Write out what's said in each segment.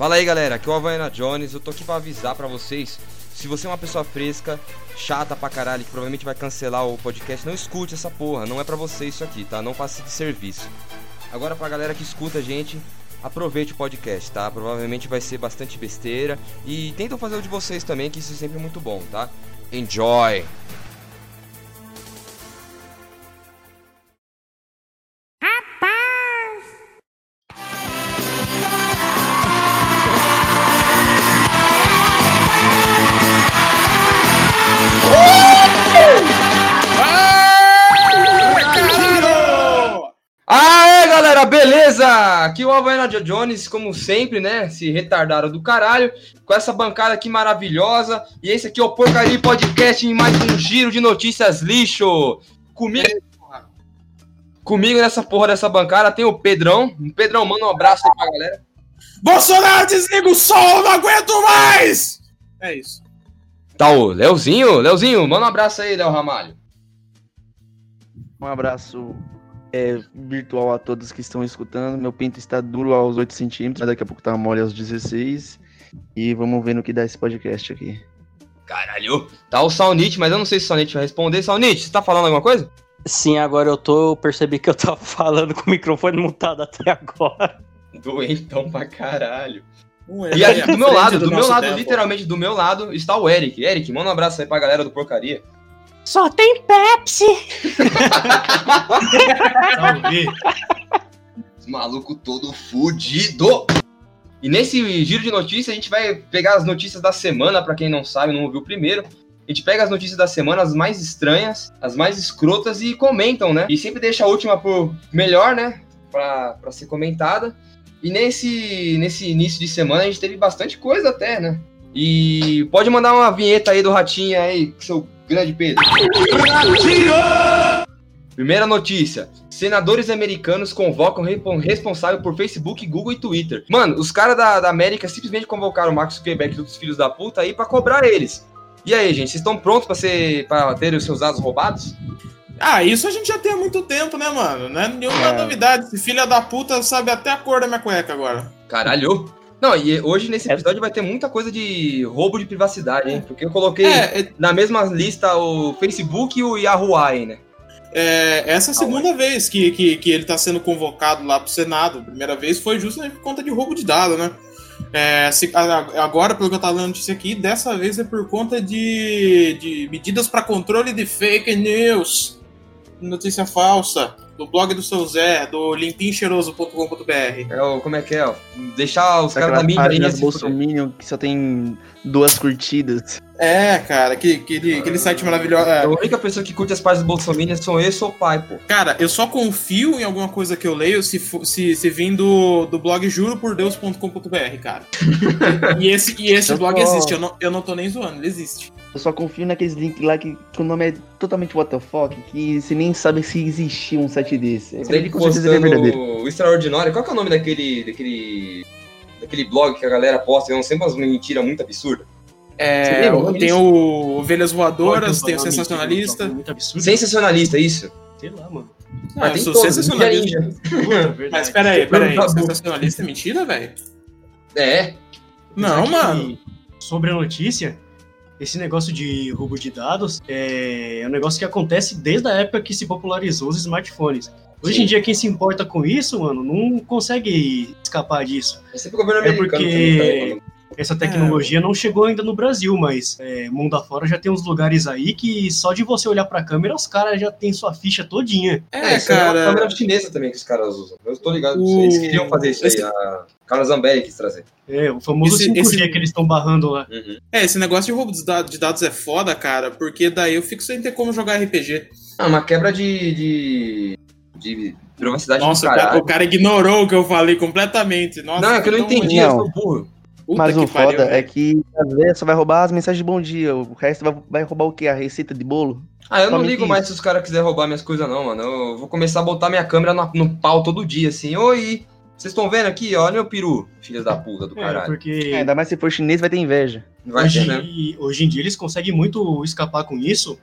Fala aí galera, aqui é o Havaiana Jones, eu tô aqui pra avisar pra vocês. Se você é uma pessoa fresca, chata pra caralho, que provavelmente vai cancelar o podcast, não escute essa porra, não é pra você isso aqui, tá? Não passe de serviço. Agora pra galera que escuta a gente, aproveite o podcast, tá? Provavelmente vai ser bastante besteira e tentam fazer o de vocês também, que isso é sempre muito bom, tá? Enjoy! Beleza? Aqui é o Havaiana Jones, como sempre, né? Se retardaram do caralho, com essa bancada aqui maravilhosa. E esse aqui é o Porcaria Podcast em mais um giro de notícias lixo. Comigo, comigo nessa porra dessa bancada tem o Pedrão. Pedrão, manda um abraço aí pra galera. Bolsonaro, desliga o som, não aguento mais! É isso. Tá o Leozinho, Leozinho, manda um abraço aí, Léo Ramalho. Um abraço é, virtual a todos que estão escutando. Meu pinto está duro aos 8 centímetros, mas daqui a pouco tá mole aos 16. E vamos ver no que dá esse podcast aqui. Caralho, tá o Saunit, mas eu não sei se o Saunit vai responder. Saunit, você tá falando alguma coisa? Sim, agora eu tô. Eu percebi que eu tava falando com o microfone mutado até agora. Doentão pra caralho. Um E aqui do meu lado, do, meu nosso lado, tempo. literalmente do meu lado, está o Eric. Eric, manda um abraço aí pra galera do Porcaria. Só tem Pepsi! Salve. Maluco todo fudido. E nesse giro de notícias, a gente vai pegar as notícias da semana, pra quem não sabe, não ouviu primeiro. A gente pega as notícias da semana, as mais estranhas, as mais escrotas e comentam, né? E sempre deixa a última por melhor, né? Pra, pra ser comentada. E nesse, nesse início de semana a gente teve bastante coisa até, né? E pode mandar uma vinheta aí do Ratinho aí, seu grande Pedro. Primeira notícia. Senadores americanos convocam responsável por Facebook, Google e Twitter. Mano, os caras da, da América simplesmente convocaram o Max Zuckerberg e outros filhos da puta aí pra cobrar eles. E aí, gente, vocês estão prontos pra, ser, pra ter os seus dados roubados? Ah, isso a gente já tem há muito tempo, né, mano? Não é nenhuma É. novidade. Esse filho da puta sabe até a cor da minha cueca agora. Caralho. Não, e hoje nesse É. episódio vai ter muita coisa de roubo de privacidade, hein? Porque eu coloquei É, é, na mesma lista o Facebook e o Yahoo aí, né? é, essa é a segunda vez que, que, que ele tá sendo convocado lá pro Senado. A primeira vez foi justamente por conta de roubo de dado, né? É, se- agora, pelo que eu tava lendo notícia aqui, dessa vez é por conta de, de medidas para controle de fake news. Notícia falsa. Do blog do seu Zé, do limpincheiroso.com.br. É o, como é que é? ó? Deixar os caras da mídia aí páginas se fuder. Bolsominion que só tem duas curtidas. É, cara, que, aquele, aquele site maravilhoso. é. A única pessoa que curte as páginas do Bolsonaro são eu e seu pai, pô. Cara, eu só confio em alguma coisa que eu leio se, se, se vim do, do blog juropordeus.com.br, cara. e esse, e esse Eu blog tô- existe, eu não, eu não tô nem zoando, ele existe. Eu só confio naqueles links lá que, que o nome é totalmente WTF, que você nem sabe se existia um site desse. Esse Sempre aí com certeza ele é verdadeiro. o Extraordinário. Qual que é o nome daquele. daquele. daquele blog que a galera posta? É sempre umas mentiras muito absurdas. Você É, lembra tem o Ovelhas Voadoras, tem o Sensacionalista. Muito absurdo. Sensacionalista, isso. Sei lá, mano. Ah, tem sou todos, sensacionalista. Puta, verdade. Mas pera aí, pera aí, Tabu. sensacionalista é mentira, velho? É. Não, mano. Sobre a notícia, esse negócio de roubo de dados é um negócio que acontece desde a época que se popularizou os smartphones. Hoje Sim. em dia, quem se importa com isso, mano, não consegue escapar disso. É sempre o governo É americano porque- também. Essa tecnologia não chegou ainda no Brasil, mas é, mundo afora já tem uns lugares aí que só de você olhar pra câmera, os caras já tem sua ficha todinha. É, isso aí É uma cara. câmera chinesa também que os caras usam. Eu tô ligado. O- Eles queriam fazer isso esse- aí. A Carla Zambelli quis trazer. É, o famoso Esse- 5G esse- que eles estão barrando lá. Uhum. É, esse negócio de roubo de dados, é foda, cara, porque daí eu fico sem ter como jogar RPG. Ah, uma quebra de. de. de privacidade Nossa, do o cara, caralho. o cara ignorou o que eu falei completamente. Nossa, Não, é que eu não entendi, ruim. eu Não. sou burro. Puta Mas que o pariu, foda é velho. que às vezes só vai roubar as mensagens de bom dia. O resto vai, vai roubar o quê? A receita de bolo? Ah, eu não ligo isso. mais se os caras quiserem roubar minhas coisas, não, mano. Eu vou começar a botar minha câmera no, no pau todo dia, assim. Oi, vocês estão vendo aqui? Olha meu peru, filhas da puta do É, caralho. porque É, ainda mais se for chinês, vai ter inveja. Vai ter, né? hoje, hoje em dia eles conseguem muito escapar com isso,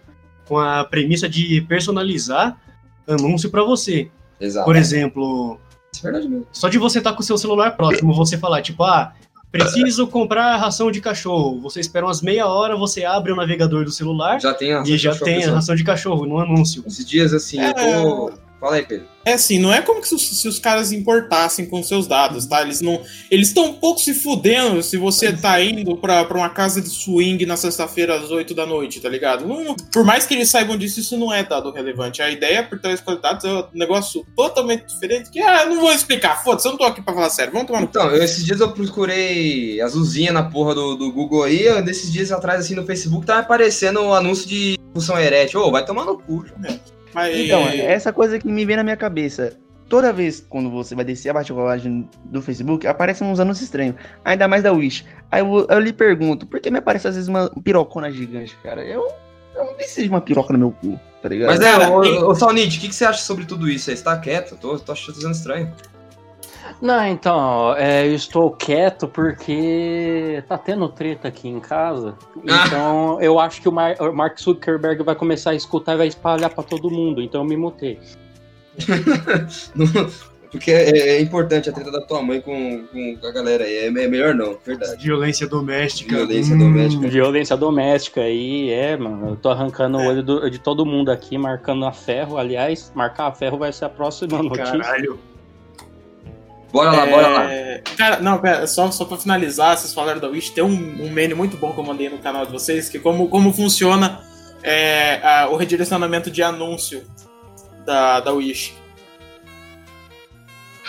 com a premissa de personalizar anúncio pra você. Exato. Por exemplo, Isso é verdade mesmo. só de você estar com o seu celular próximo, você falar, tipo, ah, Preciso comprar ração de cachorro. Você espera umas meia hora, você abre o navegador do celular Já tem a e já tem a ração de cachorro no anúncio. Esses dias, assim, eu tô... Fala aí, Pedro. É assim, não é como se, se os caras importassem com seus dados, tá? Eles não. Eles estão um pouco se fudendo se você tá indo pra, pra uma casa de swing na sexta-feira às 8 da noite, tá ligado? Não- por mais que eles saibam disso, isso não é dado relevante. A ideia por trás das dados é um negócio totalmente diferente que, ah, não vou explicar. Foda-se, eu não tô aqui pra falar sério. Vamos tomar no Então, eu, esses dias eu procurei azulzinha na porra do, do Google aí, eu, desses dias atrás, assim, no Facebook, tava aparecendo o anúncio de função erétil. Ô, vai tomar no cu, João. Mas, Então, essa coisa que me vem na minha cabeça. Toda vez quando você vai descer a bate-rolagem do Facebook, aparecem uns anúncios estranhos. Ainda mais da Wish. Aí eu, eu lhe pergunto, por que me aparece às vezes uma pirocona gigante, cara? Eu, eu não preciso de uma piroca no meu cu, tá ligado? Mas é, ô, ô Salnite, o que, que você acha sobre tudo isso aí? Você tá quieto? Eu Tô, tô achando estranho. Não, então, é, eu estou quieto porque tá tendo treta aqui em casa. Ah. Então, eu acho que o, Mar- o Mark Zuckerberg vai começar a escutar e vai espalhar pra todo mundo. Então, eu me mutei. Não- Porque é, é importante a treta da tua mãe com, com a galera aí. É, é melhor não, verdade. Violência doméstica. Violência Hum, doméstica. Violência doméstica aí, é, mano. Eu tô arrancando o olho do- de todo mundo aqui, marcando a ferro. Aliás, marcar a ferro vai ser a próxima notícia. Caralho. Bora lá, bora lá. É, Cara, não, pera, só, só pra finalizar, vocês falaram da Wish, tem um, um menu muito bom que eu mandei no canal de vocês, que como, como funciona é, a- o redirecionamento de anúncio da, da Wish.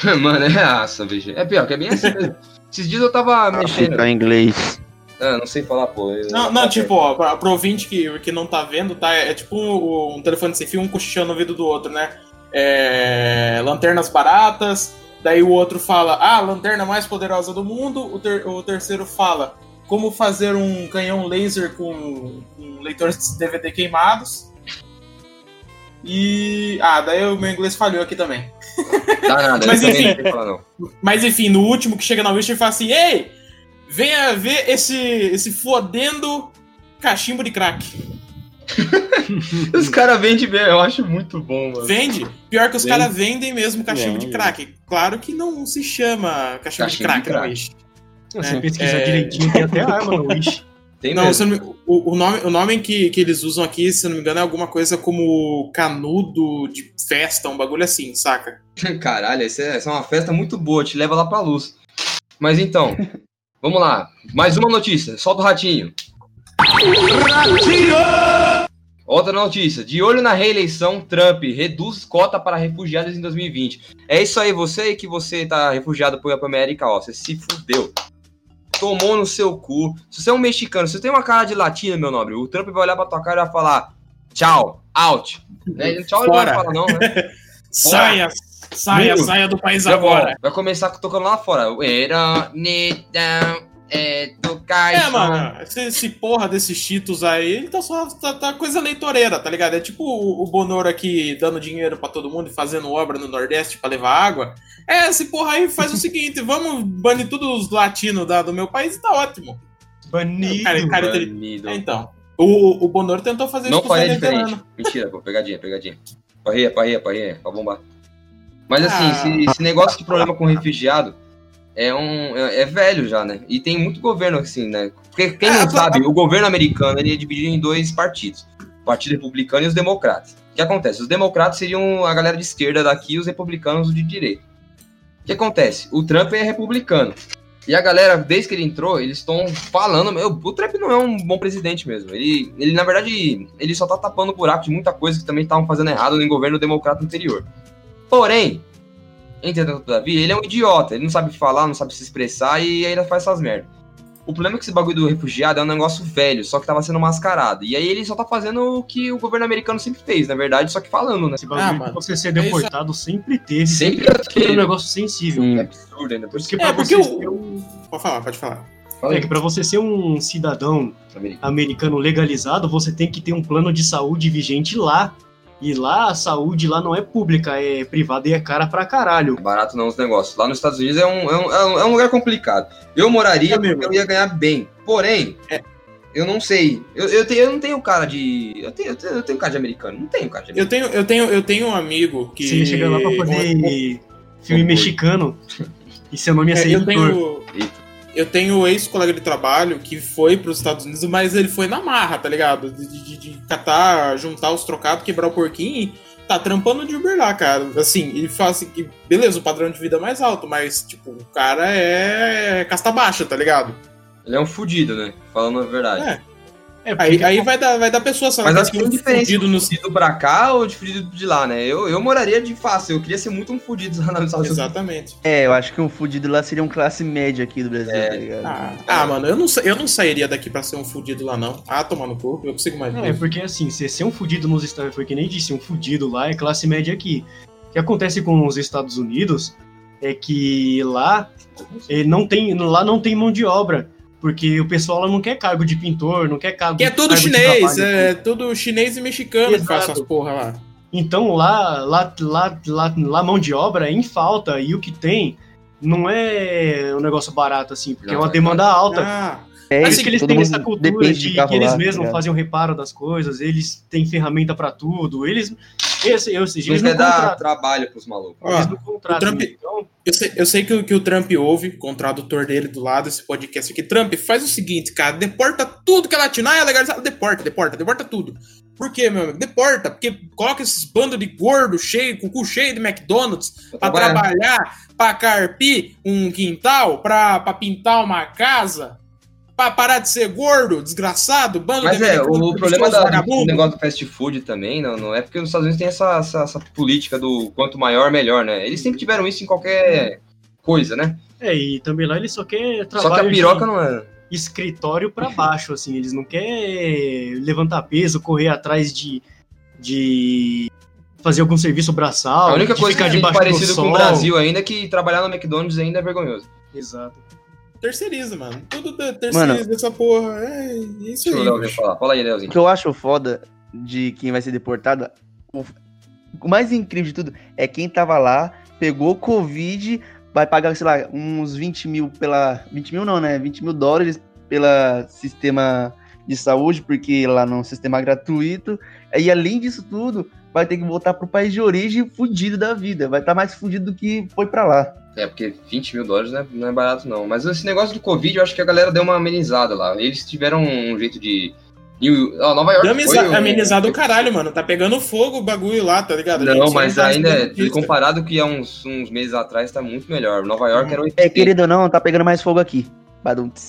Mano, é raça, veja. É pior, que é bem assim mesmo. Esses dias eu tava mexendo. Em inglês. Ah, não sei falar, pô. eu- Não, não, tipo, ó, pra, pro ouvinte que, que não tá vendo, tá? É tipo um, um telefone sem fio, um cochichando no ouvido do outro, né? É, lanternas baratas, daí o outro fala, ah, a lanterna mais poderosa do mundo, o, ter- o terceiro fala, como fazer um canhão laser com, com leitores de DVD queimados. E. Ah, daí o meu inglês falhou aqui também. Dá nada, Mas enfim. falar. Mas enfim, no último que chega na Wish, ele fala assim: Ei, venha ver esse, esse fodendo cachimbo de crack. Os caras vendem bem, eu acho muito bom, mano. Vende? Pior que os caras vendem mesmo cachimbo de Vende. crack. Claro que não se chama cachimbo, de Cachimbo crack, de crack. na Wish. Você É, pesquisar é- direitinho, tem até arma no Wish. Tem Não, mesmo. não me- o, o nome, o nome que, que eles usam aqui, se eu não me engano, é alguma coisa como canudo de festa, um bagulho assim, saca? Caralho, essa é, essa é uma festa muito boa, te leva lá pra luz. Mas então, vamos lá. Mais uma notícia, solta o ratinho. Outra notícia, de olho na reeleição, Trump reduz cota para refugiados em 2020. É isso aí, você que você tá refugiado por América, ó, você se fudeu. Tomou no seu cu. Se você é um mexicano, se você tem uma cara de latino, meu nobre, o Trump vai olhar pra tua cara e vai falar tchau, out. Né? Tchau ele não vai Fora. falar não, né? Saia, saia, saia do país agora. Vai começar tocando lá fora. We them education. É, mano, esse, esse porra desses Cheetos aí, ele tá só tá, tá coisa leitoreira, tá ligado? É tipo o, o Bonoro aqui dando dinheiro pra todo mundo e fazendo obra no Nordeste pra levar água. É, esse porra aí faz o seguinte, vamos banir todos os latinos da, do meu país e tá ótimo. Banido. Cara, cara, Banido. É, então. O, o Bonoro tentou fazer Não isso com o faria venezuelano. diferente. Mentira, pô. Pegadinha, pegadinha. Parreia, parreia, parreia. Pra bombar. Mas assim, Ah. esse, esse negócio de problema com refugiado é um. É, é velho já, né? E tem muito governo assim, né? Porque quem É, não sabe, o governo americano ele é dividido em dois partidos: o Partido Republicano e os Democratas. O que acontece? Os democratas seriam a galera de esquerda daqui e os republicanos de direita. O que acontece? O Trump é republicano. E a galera, desde que ele entrou, eles estão falando. Meu, o Trump não é um bom presidente mesmo. Ele, ele, na verdade, ele só tá tapando o buraco de muita coisa que também estavam fazendo errado no governo democrata anterior. Porém, entretanto, todavia, ele é um idiota. Ele não sabe falar, não sabe se expressar e ainda faz essas merdas. O problema é que esse bagulho do refugiado é um negócio velho, só que tava sendo mascarado. E aí ele só tá fazendo o que o governo americano sempre fez, na verdade, só que falando, né? Esse bagulho Ah, mano. você ser deportado sempre teve. Sempre É um teve. negócio sensível. Sim. É absurdo ainda. Por isso que Porque pra É, porque você ser o. um- Pode falar, pode falar. É que pra você ser um cidadão americano legalizado, você tem que ter um plano de saúde vigente lá. E lá a saúde lá não é pública, é privada e é cara pra caralho. É barato não os negócios. Lá nos Estados Unidos é um, é um, é um- é um lugar complicado. Eu moraria É mesmo. porque eu ia ganhar bem. Porém, É. eu não sei. Eu, eu, tenho, eu não tenho cara de. Eu tenho, eu, tenho, eu tenho cara de americano. Não tenho cara de Eu americano. tenho, eu tenho, eu tenho um amigo que. Você chegar lá pra fazer filme Bom, mexicano e seu nome ia É, ser eu editor. tenho. Eu tenho ex-colega de trabalho que foi para os Estados Unidos, mas ele foi na marra, tá ligado? De, de, de catar, juntar os trocados, quebrar o porquinho e tá trampando de Uber lá, cara. Assim, ele fala assim que, beleza, o padrão de vida é mais alto, mas, tipo, o cara é casta baixa, tá ligado? Ele é um fudido, né? Falando a verdade. É. É, aí, aí vai dar, vai dar pessoa, sabe? Mas acho que fudido no fudido pra cá ou de fudido de lá, né? Eu, eu moraria de fácil, eu queria ser muito um fudido lá nos Estados Exatamente. É, eu acho que um fudido lá seria um classe média aqui do Brasil, é. tá ligado? Ah, ah, mano, eu não, eu não sairia daqui pra ser um fudido lá, não. Ah, tomar no corpo, eu consigo mais. É, porque assim, você ser um fudido nos Estados Unidos, foi que nem disse, um fudido lá é classe média aqui. O que acontece com os Estados Unidos é que lá ele não tem, lá não tem mão de obra. Porque o pessoal não quer cargo de pintor, não quer cargo Que é tudo chinês, é tudo chinês e mexicano Exato. que faz essas porra lá. Então lá, lá, lá, lá, lá mão de obra é em falta, e o que tem não é um negócio barato, assim, porque não, é uma demanda alta. Ah. É, assim, que eles têm essa cultura de, de que eles mesmos tá fazem o reparo das coisas, eles têm ferramenta para tudo, eles esse, eu, eles, eles não dar trabalho pros malucos. eles não contratam. Trump, então... eu, sei, eu sei que, o, que o Trump ouve, com o tradutor dele do lado, esse podcast aqui. Trump, faz o seguinte, cara, deporta tudo que é latino. Ah, é legalizado. Deporta, deporta, deporta tudo. Por quê, meu amigo? Deporta, porque coloca esses bandos de gordo cheio, com o cu cheio de McDonald's, pra trabalhar, pra carpir um quintal, pra pintar uma casa pra parar de ser gordo, desgraçado, bando Mas de é, o problema da, do negócio do fast food também, não, não é porque nos Estados Unidos tem essa, essa, essa, política do quanto maior, melhor, né? Eles sempre tiveram isso em qualquer coisa, né? É, e também lá eles só querem trabalho Só que a piroca não é... Escritório para baixo, assim, eles não querem levantar peso, correr atrás de... de fazer algum serviço braçal. A única coisa que é parecido com o Brasil ainda é que trabalhar no McDonald's ainda é vergonhoso. Exato. Terceiriza, mano. Tudo terceiriza mano, essa porra. É isso aí. Deixa falar. Fala aí, Leozinho. O que eu acho foda de quem vai ser deportado, o, o mais incrível de tudo é quem tava lá, pegou Covid, vai pagar, sei lá, uns 20 mil pela. 20 mil não, né? 20 mil dólares pela sistema de saúde, porque lá não é um sistema gratuito. E além disso tudo, vai ter que voltar pro país de origem fudido da vida. Vai estar tá mais fudido do que foi para lá. É, porque 20 mil dólares não é, não é, barato, não. Mas esse negócio do Covid, eu acho que a galera deu uma amenizada lá. Eles tiveram um jeito de. New... Oh, Nova York. Deu foi, amenizado o caralho, mano. Tá pegando fogo o bagulho lá, tá ligado? Não, mas ainda, é, comparado que há uns, uns meses atrás, tá muito melhor. Nova York hum. era 80. É, querido, não, tá pegando mais fogo aqui.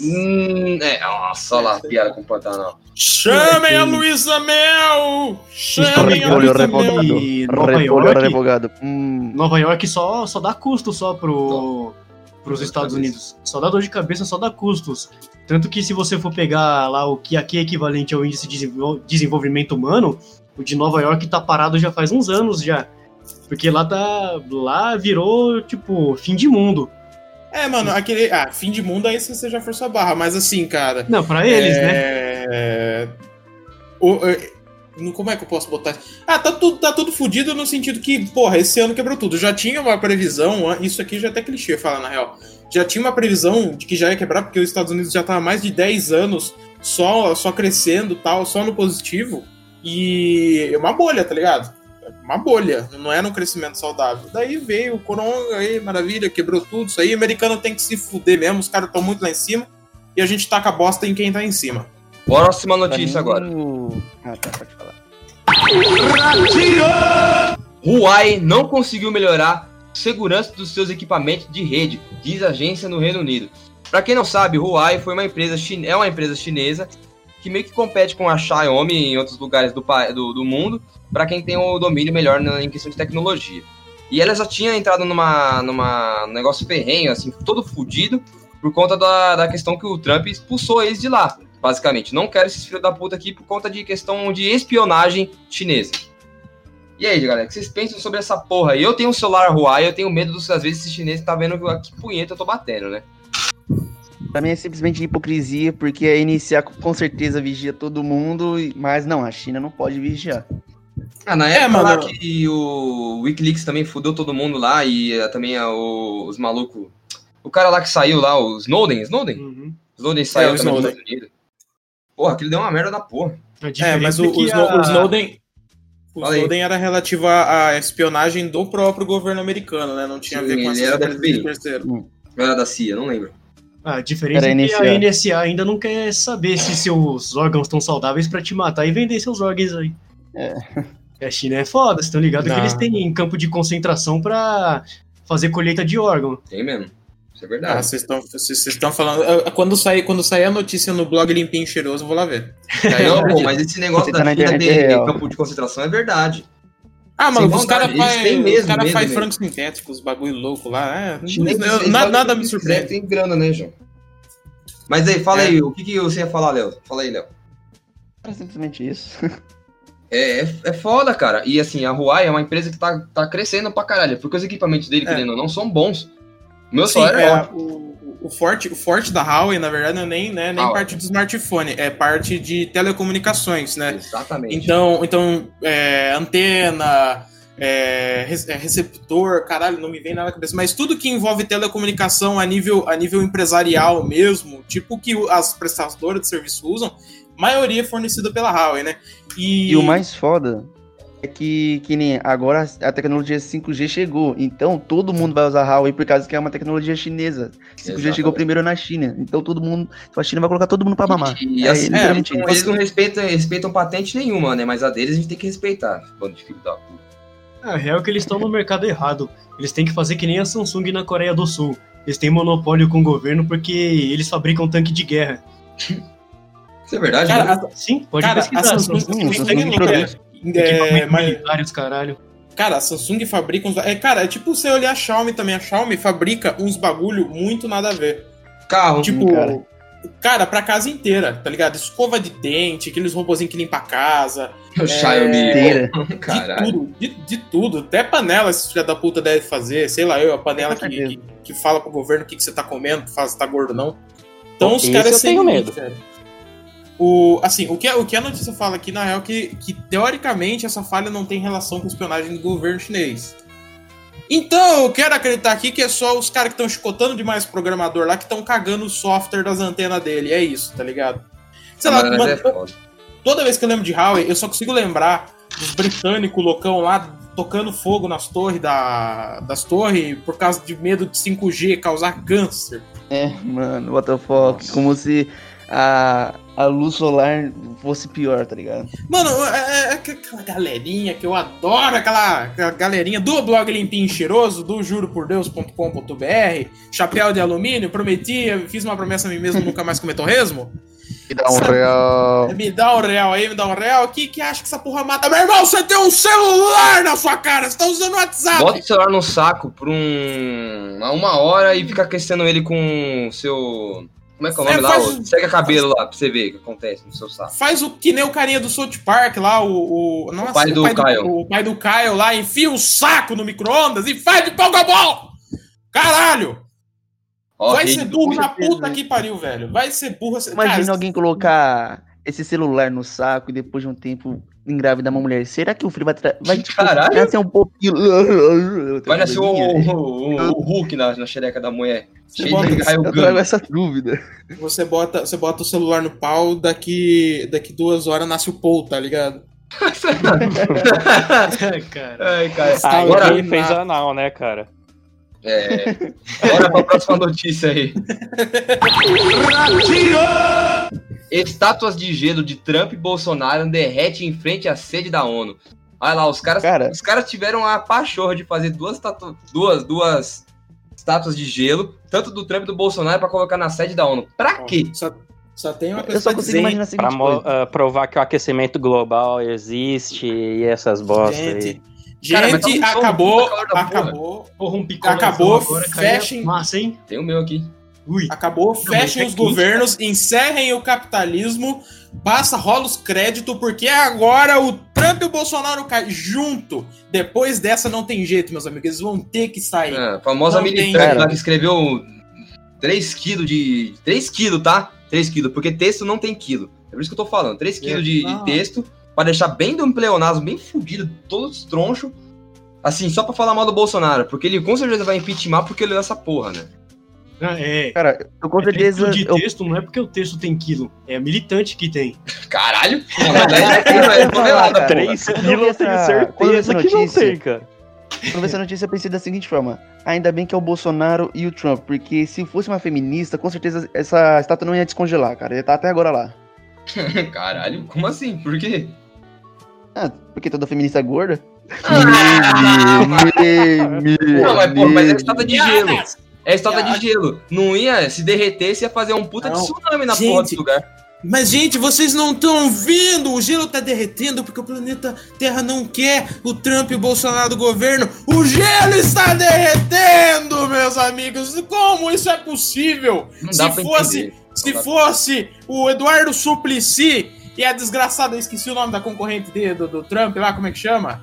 Hum, é, nossa, olha lá, piada com Pantanal. Chamem a Luísa Mel! Chamem a Luísa Mel! Nova York, revogado. Hum. Nova York só, só dá custo só pro, pros Estados Unidos. Só dá dor de cabeça, só dá custos. Tanto que se você for pegar lá o que aqui é equivalente ao índice de desenvolvimento humano, o de Nova York tá parado já faz uns anos já. Porque lá tá. Lá virou, tipo, fim de mundo. É, mano, aquele. Ah, fim de mundo aí você já forçou a barra, mas assim, cara. Não, pra eles, é... né? É. O, como é que eu posso botar? Ah, tá tudo, tá tudo fodido no sentido que, porra, esse ano quebrou tudo. Já tinha uma previsão, isso aqui já é até clichê falar na real. Já tinha uma previsão de que já ia quebrar, porque os Estados Unidos já tava há mais de 10 anos só, só crescendo tal, só no positivo. E é uma bolha, tá ligado? Uma bolha, não era um crescimento saudável. Daí veio o Coronga, aí, maravilha, quebrou tudo. Isso aí, o americano tem que se fuder mesmo, os caras estão muito lá em cima. E a gente taca a bosta em quem tá em cima. Próxima notícia agora. Ah, tá, pode falar. Huawei não conseguiu melhorar a segurança dos seus equipamentos de rede, diz a agência no Reino Unido. Para quem não sabe, Huawei foi uma empresa é uma empresa chinesa que meio que compete com a Xiaomi em outros lugares do, do, do mundo para quem tem o domínio melhor na, em questão de tecnologia. E ela já tinha entrado numa, numa negócio ferrenho, assim, todo fodido, por conta da, da questão que o Trump expulsou eles de lá, basicamente. Não quero esses filhos da puta aqui por conta de questão de espionagem chinesa. E aí, galera, o que vocês pensam sobre essa porra? Eu tenho um celular Huawei, eu tenho medo dos, às vezes, esse chinês tá vendo que punheta eu tô batendo, né? Pra mim é simplesmente hipocrisia, porque a iniciar com certeza vigia todo mundo, mas não, a China não pode vigiar. Ah, na época é, mano... lá que o Wikileaks também fudeu todo mundo lá e uh, também uh, os malucos. O cara lá que saiu lá, o Snowden, Snowden? Uhum. Snowden saiu é, também Snowden. dos Estados Unidos. Porra, aquilo deu uma merda da porra. É, mas o, o, a... o Snowden. O Fala Snowden aí. era relativo à, espionagem do próprio governo americano, né? Não tinha Sim, a ver com a ele era da FBI. Terceiro. Hum. Era da CIA, não lembro. A diferença é que a NSA ainda não quer saber se seus órgãos estão saudáveis pra te matar e vender seus órgãos aí. É. A China é foda, vocês estão ligados que eles têm campo de concentração pra fazer colheita de órgão. Tem mesmo. Isso é Ah, verdade. vocês estão vocês estão falando. eu- Quando sair, quando sair a notícia no blog Limpinho Cheiroso, eu vou lá ver. Aí não, pô, mas esse negócio Você da tá na China de campo de concentração é verdade. Ah, mano, os caras fazem mesmo cara faz frango sintético, os bagulho louco lá. É, eu- nada, nada me surpreende. Tem grana, né, João? Mas aí, fala É. aí, o que, que você ia falar, Léo? Fala aí, Léo. Era simplesmente isso. É, é, é foda, cara. E assim, a Huawei é uma empresa que tá, tá crescendo pra caralho. Porque os equipamentos dele, É. querendo ou não, são bons. O meu Sim, celular é, é, ótimo. o, o, forte, o forte da Huawei, na verdade, não é nem, né, nem Huawei. parte de smartphone, é parte de telecomunicações, né? Exatamente. Então, então é, antena, é, é, receptor, caralho, não me vem nada na cabeça, mas tudo que envolve telecomunicação a nível, a nível empresarial mesmo, tipo o que as prestadoras de serviço usam, maioria é fornecida pela Huawei, né? E, E o mais foda é que, que nem agora a tecnologia 5G chegou. Então todo mundo vai usar Huawei por causa que é uma tecnologia chinesa. 5G chegou Exatamente. primeiro na China. Então todo mundo. A China vai colocar todo mundo pra mamar. E, É, assim, literalmente então, eles não respeitam, respeitam patente nenhuma, né? Mas a deles a gente tem que respeitar. Bando de filho da puta. A real é que eles estão no mercado errado. Eles têm que fazer que nem a Samsung na Coreia do Sul. Eles têm monopólio com o governo porque eles fabricam tanque de guerra. Isso é verdade, Cara, né? a- Sim, pode Cara, pesquisar. a Samsung- Samsung Hum, tem Samsung é, mas, caralho. Cara, a Samsung fabrica uns. É, cara, é tipo você olhar a Xiaomi também. A Xiaomi fabrica uns bagulho muito nada a ver. Carro. Tipo, cara. cara. pra casa inteira, tá ligado? Escova de dente, aqueles robozinhos que limpa a casa, o Xiaomi. Inteira. de Caralho. tudo, de, de tudo. Até panela esses filha da puta deve fazer, sei lá, eu, a panela que, que, que fala pro governo o que, que você tá comendo, se tá gordo ou não. Então os Esse caras eu tenho medo. velho. O, assim, o que, a- o que a notícia fala aqui, na real, é que, que teoricamente essa falha não tem relação com espionagem do governo chinês. Então, eu quero acreditar aqui que é só os caras que estão chicotando demais o programador lá que estão cagando o software das antenas dele. É isso, tá ligado? Sei lá, mano, é toda vez que eu lembro de Huawei, eu só consigo lembrar dos britânicos loucão lá tocando fogo nas torres da, das torres por causa de medo de 5G causar câncer. É, mano, what the fuck. Como se a, a luz solar fosse pior, tá ligado? Mano, é, é aquela galerinha que eu adoro, aquela, aquela galerinha do blog Limpinho e Cheiroso, do juropordeus.com.br, chapéu de alumínio, prometi, fiz uma promessa a mim mesmo nunca mais comer torresmo. E dá um real. Me dá um real aí, me dá um real. Que que acha que essa porra mata? Meu irmão, você tem um celular na sua cara, você tá usando o WhatsApp. Bota o celular no saco por um, uma hora e fica aquecendo ele com o seu. Como é que é o nome É, lá? faz Seca cabelo lá pra você ver o que acontece no seu saco. Faz o que nem o carinha do South Park lá, o. o nossa, pai do Kyle. o pai do Kyle lá, enfia o saco no micro-ondas e faz de Pokéball! Caralho! Ó, vai ser do- burro na certeza, puta né? que pariu, velho. Vai ser burro. Imagina Cara, alguém colocar esse celular no saco e depois de um tempo engravidar uma mulher. Será que o filho vai, tra... vai tipo, Caralho. nascer um pouquinho. Vai nascer o, o, o- o Hulk na, na xereca da mulher. Você Cheio bota- de raio Eu trago essa dúvida. Você bota, você bota o celular no pau, daqui, daqui duas horas nasce o Paul, tá ligado? cara. Ai, cara. Agora, fez anal, né, cara? é, bora pra próxima notícia aí. Estátuas de gelo de Trump e Bolsonaro derrete em frente à sede da ONU. Olha lá, os caras, Cara. os caras tiveram a pachorra de fazer duas, tatu- duas, duas estátuas de gelo, tanto do Trump e do Bolsonaro, pra colocar na sede da ONU. Pra quê? Só, só tem uma Eu coisa só pra consigo dizer. imaginar a seguinte ah, provar que o aquecimento global existe e essas bostas aí. Gente, Cara, mas tá gente acabou, da porra. acabou, Porra, um Acabou, agora fechem. Massa, hein? Tem o meu aqui. Ui. acabou. Fechem é os governos, encerrem o capitalismo, passa, rola os créditos, porque agora o Trump e o Bolsonaro caem junto. Depois dessa não tem jeito, meus amigos, eles vão ter que sair. É, a famosa Não militante lá que escreveu 3 quilos de. 3 quilos, tá? 3 quilos, porque texto não tem quilo. É por isso que eu tô falando. 3 quilos de, de texto, pra deixar bem do pleonasmo, bem fudido, todos troncho. Assim, só pra falar mal do Bolsonaro, porque ele com certeza vai impeachment porque ele leu essa porra, né? Ah, é. Cara, eu com É certeza. de eu- texto não é porque o texto tem quilo, é a militante que tem. Caralho! Não, é é. Três eu quilos eu tenho eu certeza que não notícia- tem, cara. Quando essa notícia eu pensei da seguinte forma: ainda bem que é o Bolsonaro e o Trump, porque se fosse uma feminista, com certeza essa estátua não ia descongelar, cara. Ia estar até agora lá. Caralho, como assim? Por quê? Ah, porque toda feminista é gorda? Ah, não, mas, pô, mas é estátua de gelo. É estátua de gelo. Não ia, se derretesse, ia fazer um puta não. de tsunami na Gente, porra do lugar. Mas, gente, vocês não estão vendo? O gelo tá derretendo porque o planeta Terra não quer o Trump e o Bolsonaro do governo. O gelo está derretendo, meus amigos. Como isso é possível? Não se fosse, se fosse o Eduardo Suplicy e a desgraçada, esqueci o nome da concorrente dele, do, do Trump lá, como é que chama?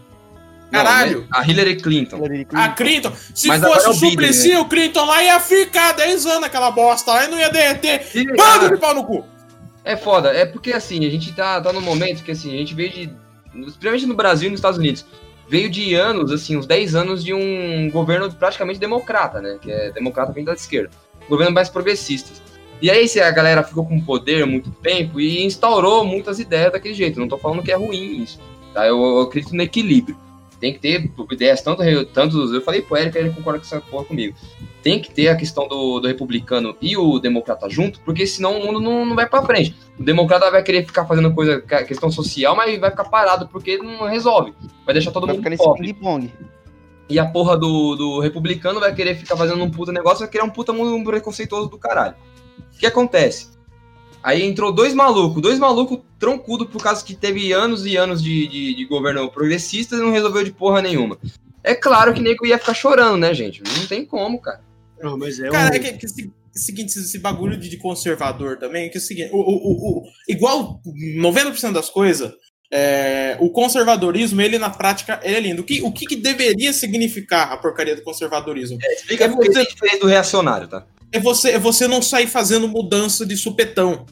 Caralho! Não, a Hillary Clinton. A Clinton. Se Mas fosse o Suplicy, né? o Clinton lá ia ficar 10 anos aquela bosta lá e não ia derreter. Bando de pau no cu! É foda, é porque assim, a gente tá, tá num momento que assim, a gente veio de. Principalmente no Brasil e nos Estados Unidos. Veio de anos, assim, uns 10 anos de um governo praticamente democrata, né? Que é democrata vindo da esquerda. governo mais progressista. E aí a galera ficou com poder muito tempo e instaurou muitas ideias daquele jeito. Não tô falando que é ruim isso. Tá? Eu, eu acredito no equilíbrio. Tem que ter ideias, tanto, tanto eu falei pro Eric, ele concorda com essa porra comigo. Tem que ter a questão do, do republicano e o democrata junto, porque senão o mundo não, não vai para frente. O democrata vai querer ficar fazendo coisa, questão social, mas vai ficar parado porque não resolve. Vai deixar todo vai mundo pobre. Ping-pong. E a porra do, do republicano vai querer ficar fazendo um puta negócio, vai criar um puta mundo preconceituoso do caralho. O que acontece? Aí entrou dois malucos, dois malucos troncudo por causa que teve anos e anos de, de, de governo progressista e não resolveu de porra nenhuma. É claro que nego ia ficar chorando, né, gente? Não tem como, cara. Não, mas é cara, um... é que, que, seguinte, esse bagulho de, conservador também, que é o seguinte, o, o, o, igual 90% das coisas, é, o conservadorismo, ele na prática, ele é lindo. O que, o que, que deveria significar a porcaria do conservadorismo? É, explica é porque você... é diferente do reacionário, tá? É você, é você não sair fazendo mudança de supetão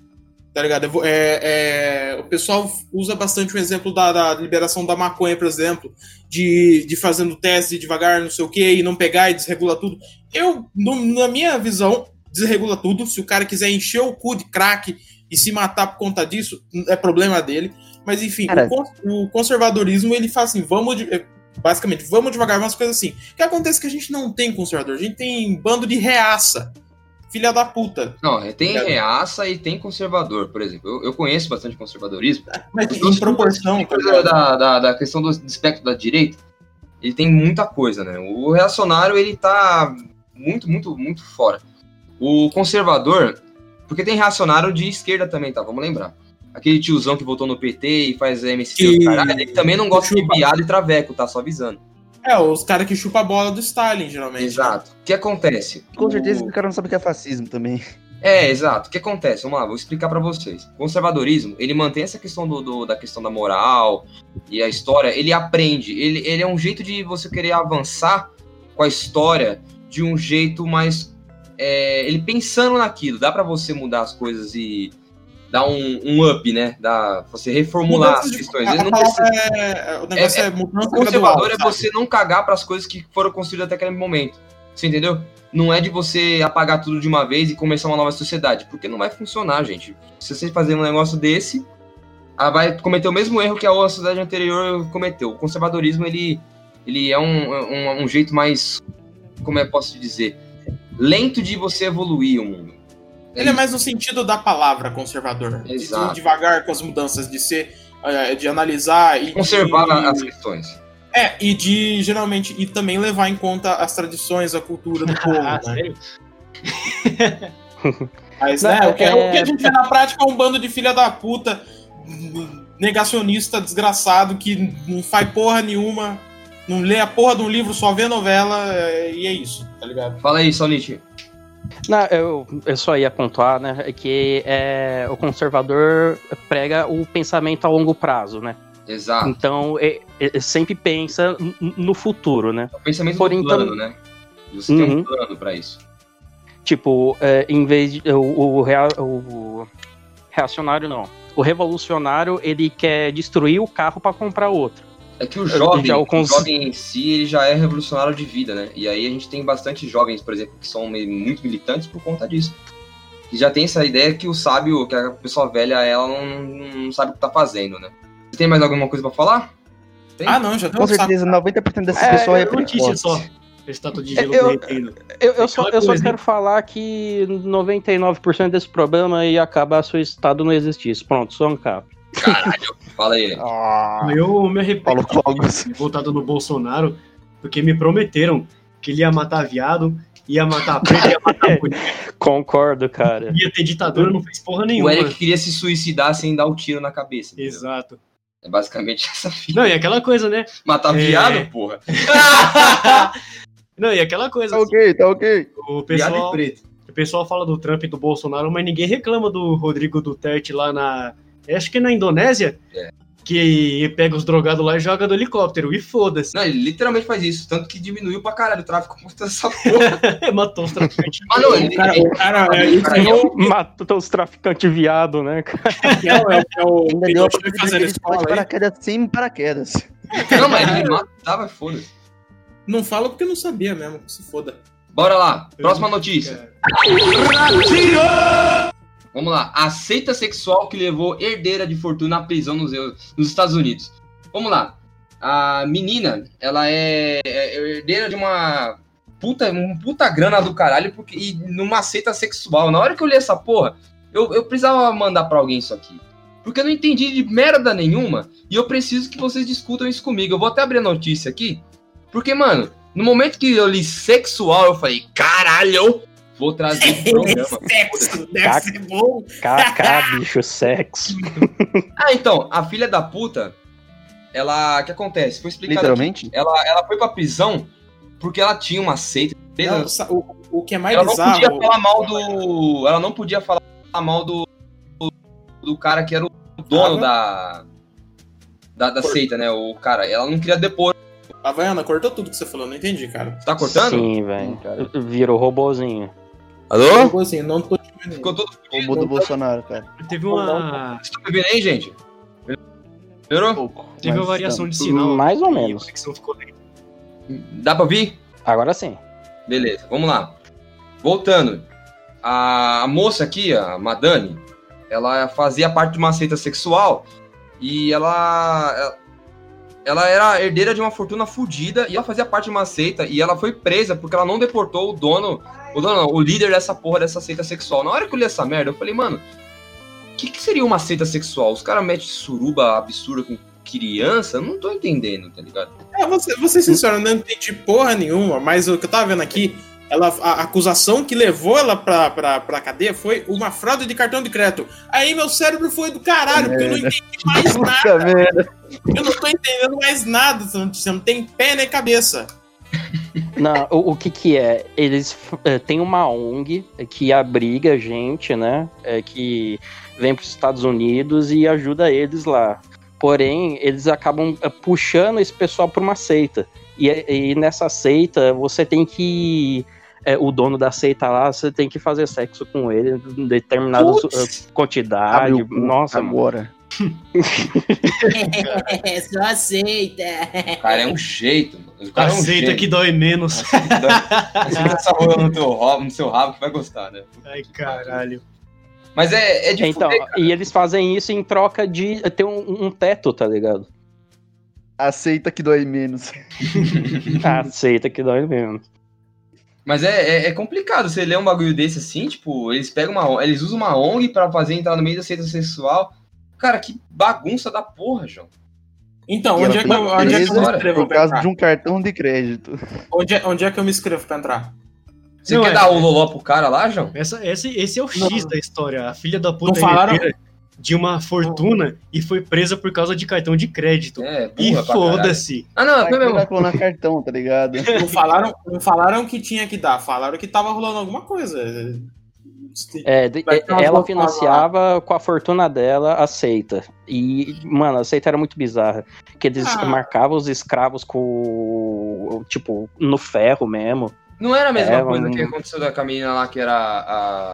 tá ligado? É, é, o pessoal usa bastante o exemplo da, da, liberação da maconha, por exemplo, de, de fazendo teste devagar, não sei o que, e não pegar e desregula tudo. Eu, no, na minha visão, desregula tudo. Se o cara quiser encher o cu de crack e se matar por conta disso, é problema dele. Mas enfim, o, o, conservadorismo ele faz assim, vamos de, basicamente, vamos devagar, umas coisas assim. O que acontece é que a gente não tem conservador, a gente tem bando de reaça filha da puta. Não, é, tem reaça e tem conservador, por exemplo. Eu, eu conheço bastante conservadorismo. Mas em proporção. Coisa da, da, da, questão do espectro da direita, ele tem muita coisa, né? O reacionário, ele tá muito, muito, muito fora. O conservador, porque tem reacionário de esquerda também, tá? Vamos lembrar. Aquele tiozão que votou no PT e faz MST, que... caralho, ele também não gosta de piada e traveco, tá? Só avisando. É, os caras que chupam a bola do Stalin, geralmente. Exato. O que acontece? Com certeza o... o cara não sabe o que é fascismo também. É, exato. O que acontece? Vamos lá, vou explicar para vocês. O conservadorismo, ele mantém essa questão do, do, da questão da moral e a história, ele aprende. Ele, ele é um jeito de você querer avançar com a história de um jeito mais. É, ele pensando naquilo. Dá para você mudar as coisas e dar um, um up, né? Dá, você reformular as questões. Precisa... é, o negócio é, é, é conservador é você não cagar para as coisas que foram construídas até aquele momento. Você entendeu? Não é de você apagar tudo de uma vez e começar uma nova sociedade, porque não vai funcionar, gente. Se você fazer um negócio desse, vai cometer o mesmo erro que a outra sociedade anterior cometeu. O conservadorismo ele, ele é um, um, um jeito mais, como eu posso dizer, lento de você evoluir o mundo. Ele é mais no sentido da palavra conservador. Exato. De devagar com as mudanças, de ser, eh, de analisar e conservar de, as questões. É, e de geralmente e também levar em conta as tradições, a cultura do povo, ah, né? Mas, né, o, que, é... o que a gente vê na prática é um bando de filha da puta, negacionista, desgraçado, que não faz porra nenhuma, não lê a porra de um livro, só vê novela, eh, e é isso, tá ligado? Fala aí, Sonite. Não, eu, eu só ia pontuar, né, que é, o conservador prega o pensamento a longo prazo, né? Exato. Então, ele, ele sempre pensa no futuro, né? O pensamento Porém, do plano, né? Você uhum. tem um uhum. plano para isso. Tipo, é, em vez de. O, o, o, reacionário não. O revolucionário, ele quer destruir o carro para comprar outro. É que o jovem, o, cons... o jovem em si, ele já é revolucionário de vida, né? E aí a gente tem bastante jovens, por exemplo, que são muito militantes por conta disso. Que já tem essa ideia que o sábio, que a pessoa velha, ela não, não sabe o que tá fazendo, né? Você tem mais alguma coisa para falar? Tem? Ah, não, já Com certeza, 90% dessas é, pessoas é notícia só. Estátua de gelo eu. Eu, eu, só, eu só quero falar que 99% desse problema ia acabar se o Estado não existisse. Pronto, só um cap. Caralho, fala aí. Ah, eu me arrependo voltado no Bolsonaro, porque me prometeram que ele ia matar viado, ia matar preto, ia matar mulher. Concordo, cara. Ia ter ditadura, não fez porra nenhuma. O Eric queria se suicidar sem dar o um tiro na cabeça. Exato. É basicamente essa fita. Não, e aquela coisa, né? Matar é... viado, porra. não, e aquela coisa. Tá assim, ok, tá ok. O pessoal, preto. o pessoal fala do Trump e do Bolsonaro, mas ninguém reclama do Rodrigo Duterte lá na. Acho que é na Indonésia. É que pega os drogados lá e joga do helicóptero, e foda-se. Não, ele literalmente faz isso, tanto que diminuiu pra caralho o tráfico com essa porra. Matou os traficantes. ah, não, ele, cara, ele, cara, é, ele, ele, matou os traficantes viado, né, cara? É, é, é o Ainda deu pra fazer escola paraquedas sem paraquedas. Não, mas ele matava, foda-se. Não fala porque não sabia mesmo, se foda. Bora lá, próxima notícia. Vamos lá. A seita sexual que levou herdeira de fortuna à prisão nos, nos Estados Unidos. Vamos lá. A menina, ela é, é herdeira de uma puta, um puta grana do caralho porque, e numa seita sexual. Na hora que eu li essa porra, eu, eu precisava mandar pra alguém isso aqui. Porque eu não entendi de merda nenhuma. E eu preciso que vocês discutam isso comigo. Eu vou até abrir a notícia aqui. Porque, mano, no momento que eu li sexual, eu falei, caralho, Vou trazer o programa. sexo, deve ser bom. Cacá, bicho, sexo. ah, então, a filha da puta, ela. O que acontece? Foi explicado. Literalmente? Aqui. Ela, ela foi pra prisão porque ela tinha uma seita. Não, o, o que é mais ela bizarro... não podia falar mal do. Ela não podia falar mal do. Do cara que era o dono ah, da. Da, da seita, né? O cara. Ela não queria depor a Havaiana, cortou tudo que você falou, não entendi, cara. Tá cortando? Sim, velho. Virou robozinho. Alô? Ficou assim, não tô Ficou todo do Bolsonaro, cara. Teve uma. Vocês estão me vendo aí, gente? Melhorou? Pouco, Teve uma variação de sinal. Mais ou menos. Dá pra ouvir? Agora sim. Beleza, vamos lá. Voltando. A moça aqui, a Madani, ela fazia parte de uma seita sexual e ela, ela era herdeira de uma fortuna fodida e ela fazia parte de uma seita e ela foi presa porque ela não deportou o dono o, não, o líder dessa porra dessa seita sexual. Na hora que eu li essa merda, eu falei, mano, o que, que seria uma seita sexual? Os caras metem suruba absurda com criança? Não tô entendendo, tá ligado? É, você, você sincero, eu não entendi porra nenhuma, mas o que eu tava vendo aqui, ela, a acusação que levou ela pra, pra, pra cadeia foi uma fraude de cartão de crédito. Aí meu cérebro foi do caralho, porque eu não entendi mais nada. Eu não tô entendendo mais nada, você não tem pé nem cabeça. Não, o, o, que que é? Eles é, têm uma ONG que abriga gente, né? É, que vem para os Estados Unidos e ajuda eles lá. Porém, eles acabam é, puxando esse pessoal para uma seita. E, e, nessa seita, você tem que. É, o dono da seita lá, você tem que fazer sexo com ele em determinada Putz, quantidade. Nossa, agora. é, só aceita. Cara, é um jeito, mano. Cara aceita é um que dói menos. Aceita essa rola no, teu rabo, no seu rabo que vai gostar, né? Ai, caralho. Mas é, é de Então, fuder, e eles fazem isso em troca de ter um, um teto, tá ligado? Aceita que dói menos. Aceita que dói menos. Mas é, é, é, complicado você ler um bagulho desse assim, tipo, eles pegam uma. Eles usam uma ONG pra fazer entrar no meio da seita sexual. Cara, que bagunça da porra, João. Então, onde é, que eu, onde é que eu me inscrevo Por causa de um cartão de crédito. Onde é, onde é que eu me inscrevo pra entrar? Você não, quer é, dar o loló pro cara lá, João? Essa, esse, esse é o X não. da história. A filha da puta não falaram... de uma fortuna e foi presa por causa de cartão de crédito. É, e foda-se. Ah, não, foi mesmo. Na cartão, tá ligado? Não falaram, não falaram que tinha que dar, falaram que tava rolando alguma coisa. É, ela financiava com a fortuna dela a seita. E, mano, a seita era muito bizarra. Que eles ah. marcavam os escravos com. Tipo, no ferro mesmo. Não era a mesma é, coisa um... que aconteceu com a menina lá que era